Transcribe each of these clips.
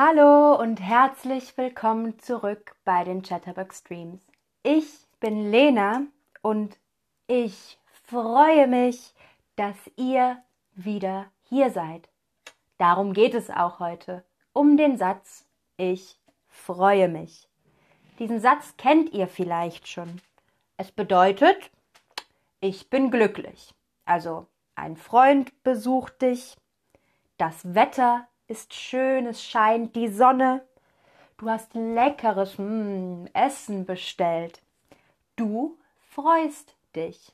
Hallo und herzlich willkommen zurück bei den Chatterbug Streams. Ich bin Lena und ich freue mich, dass ihr wieder hier seid. Darum geht es auch heute, um den Satz Ich freue mich. Diesen Satz kennt ihr vielleicht schon. Es bedeutet, ich bin glücklich. Also ein Freund besucht dich, das Wetter ist schön, es scheint die Sonne, du hast leckeres mm, Essen bestellt. Du freust dich.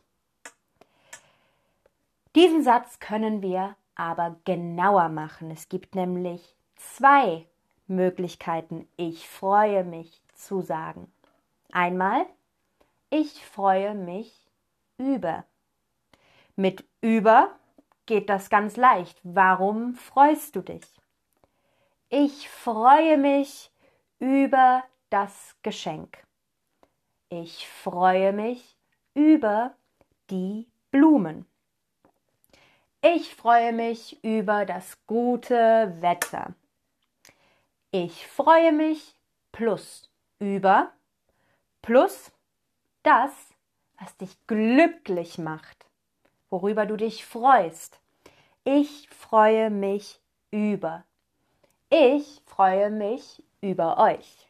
Diesen Satz können wir aber genauer machen. Es gibt nämlich zwei Möglichkeiten, ich freue mich zu sagen. Einmal, ich freue mich über. Mit über geht das ganz leicht. Warum freust du dich? Ich freue mich über das Geschenk. Ich freue mich über die Blumen. Ich freue mich über das gute Wetter. Ich freue mich plus über plus das, was dich glücklich macht, worüber du dich freust. Ich freue mich über. Ich freue mich über euch.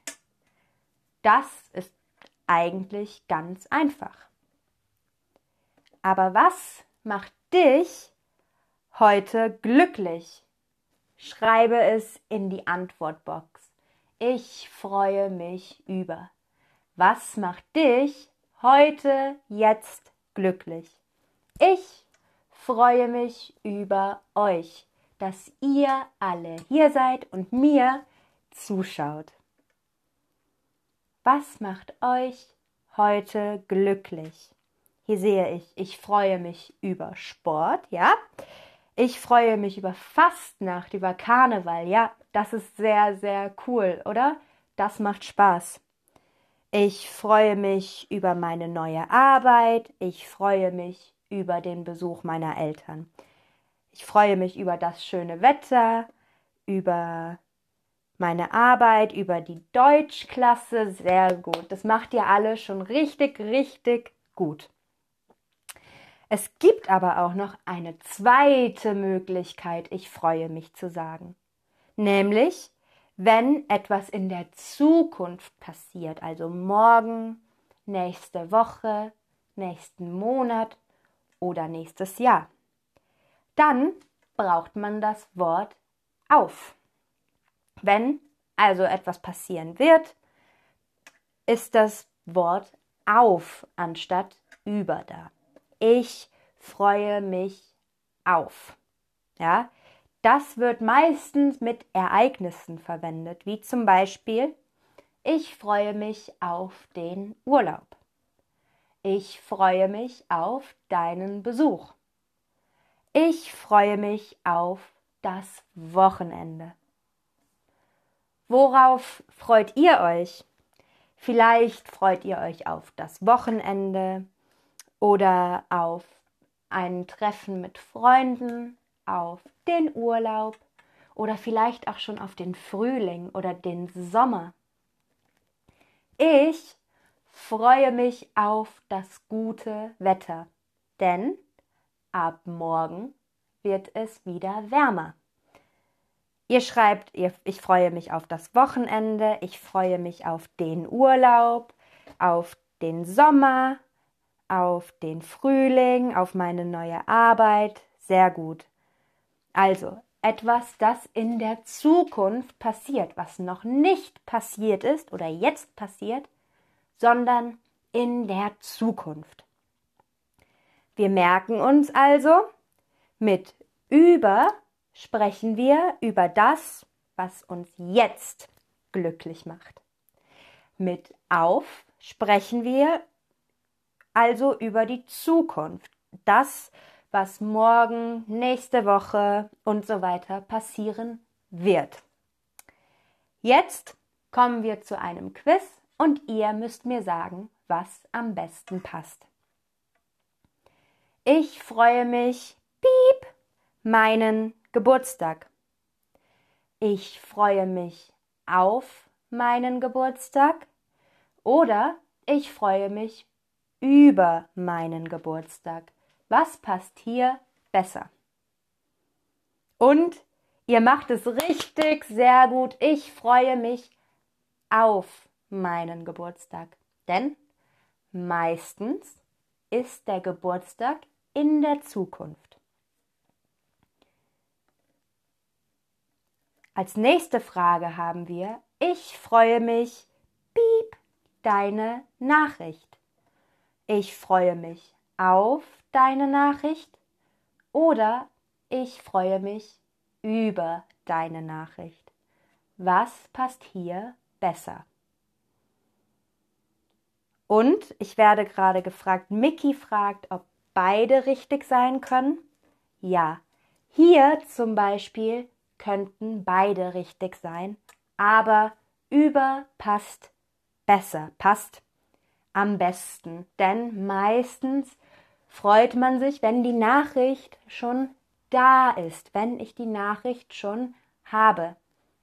Das ist eigentlich ganz einfach. Aber was macht dich heute glücklich? Schreibe es in die Antwortbox. Ich freue mich über. Was macht dich heute, jetzt glücklich? Ich freue mich über euch, dass ihr alle hier seid und mir zuschaut. Was macht euch heute glücklich? Hier sehe ich, ich freue mich über Sport, ja. Ich freue mich über Fastnacht, über Karneval, ja. Das ist sehr, sehr cool, oder? Das macht Spaß. Ich freue mich über meine neue Arbeit. Ich freue mich über den Besuch meiner Eltern. Ich freue mich über das schöne Wetter, über meine Arbeit, über die Deutschklasse. Sehr gut. Das macht ihr alle schon richtig, richtig gut. Es gibt aber auch noch eine zweite Möglichkeit, ich freue mich zu sagen. Nämlich, wenn etwas in der Zukunft passiert, also morgen, nächste Woche, nächsten Monat oder nächstes Jahr. Dann braucht man das Wort auf. Wenn also etwas passieren wird, ist das Wort auf anstatt über da. Ich freue mich auf. Ja, das wird meistens mit Ereignissen verwendet, wie zum Beispiel ich freue mich auf den Urlaub. Ich freue mich auf deinen Besuch. Ich freue mich auf das Wochenende. Worauf freut ihr euch? Vielleicht freut ihr euch auf das Wochenende oder auf ein Treffen mit Freunden, auf den Urlaub oder vielleicht auch schon auf den Frühling oder den Sommer. Ich freue mich auf das gute Wetter, denn ab morgen wird es wieder wärmer. Ihr schreibt, ich freue mich auf das Wochenende, ich freue mich auf den Urlaub, auf den Sommer, auf den Frühling, auf meine neue Arbeit. Sehr gut. Also etwas, das in der Zukunft passiert, was noch nicht passiert ist oder jetzt passiert, sondern in der Zukunft. Wir merken uns also, mit über sprechen wir über das, was uns jetzt glücklich macht. Mit auf sprechen wir also über die Zukunft, das, was morgen, nächste Woche und so weiter passieren wird. Jetzt kommen wir zu einem Quiz und ihr müsst mir sagen, was am besten passt. Ich freue mich, piep, meinen Geburtstag. ich freue mich auf meinen Geburtstag oder ich freue mich über meinen Geburtstag. Was passt hier besser? Und ihr macht es richtig sehr gut. Ich freue mich auf meinen Geburtstag. Denn meistens ist der Geburtstag in der Zukunft. Als nächste Frage haben wir, ich freue mich, piep, deine Nachricht. Ich freue mich auf deine Nachricht oder ich freue mich über deine Nachricht. Was passt hier besser? Und ich werde gerade gefragt, Mickey fragt, ob beide richtig sein können. Ja, hier zum Beispiel könnten beide richtig sein, aber über passt besser, passt am besten. Denn meistens freut man sich, wenn die Nachricht schon da ist, wenn ich die Nachricht schon habe.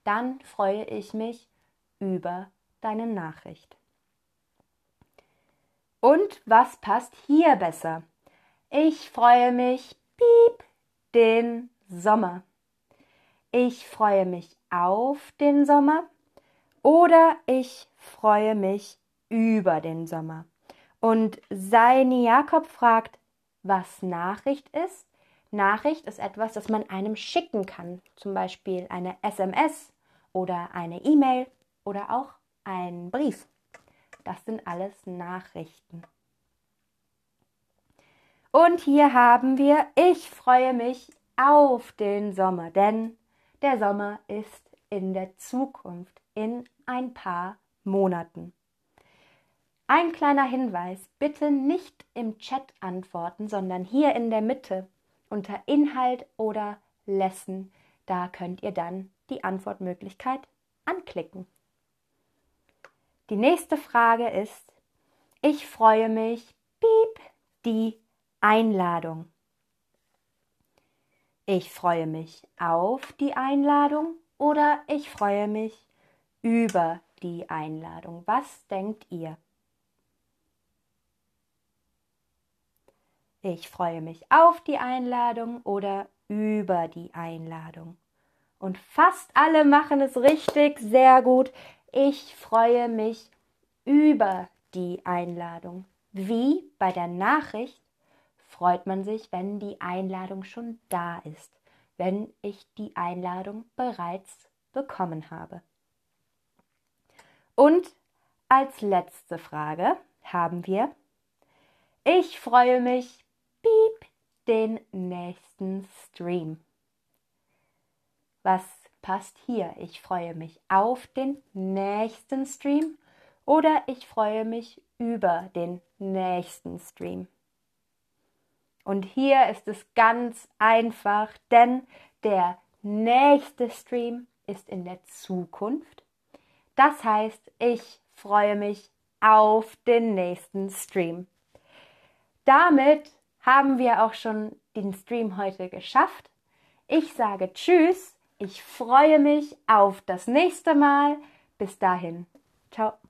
Dann freue ich mich über deine Nachricht. Und was passt hier besser? Ich freue mich, piep, den Sommer. Ich freue mich auf den Sommer oder ich freue mich über den Sommer. Und Seini Jakob fragt, was Nachricht ist. Nachricht ist etwas, das man einem schicken kann, zum Beispiel eine SMS oder eine E-Mail oder auch ein Brief. Das sind alles Nachrichten. Und hier haben wir, ich freue mich auf den Sommer, denn der Sommer ist in der Zukunft, in ein paar Monaten. Ein kleiner Hinweis, bitte nicht im Chat antworten, sondern hier in der Mitte unter Inhalt oder Lesson. Da könnt ihr dann die Antwortmöglichkeit anklicken. Die nächste Frage ist, ich freue mich, piep, die Einladung. Ich freue mich auf die Einladung oder ich freue mich über die Einladung. Was denkt ihr? Ich freue mich auf die Einladung oder über die Einladung. Und fast alle machen es richtig, sehr gut. Ich freue mich über die Einladung. Wie bei der Nachricht freut man sich, wenn die Einladung schon da ist, wenn ich die Einladung bereits bekommen habe. Und als letzte Frage haben wir, ich freue mich piep, den nächsten Stream. Was passt hier? Ich freue mich auf den nächsten Stream oder ich freue mich über den nächsten Stream. Und hier ist es ganz einfach, denn der nächste Stream ist in der Zukunft. Das heißt, ich freue mich auf den nächsten Stream. Damit haben wir auch schon den Stream heute geschafft. Ich sage Tschüss. Ich freue mich auf das nächste Mal. Bis dahin. Ciao.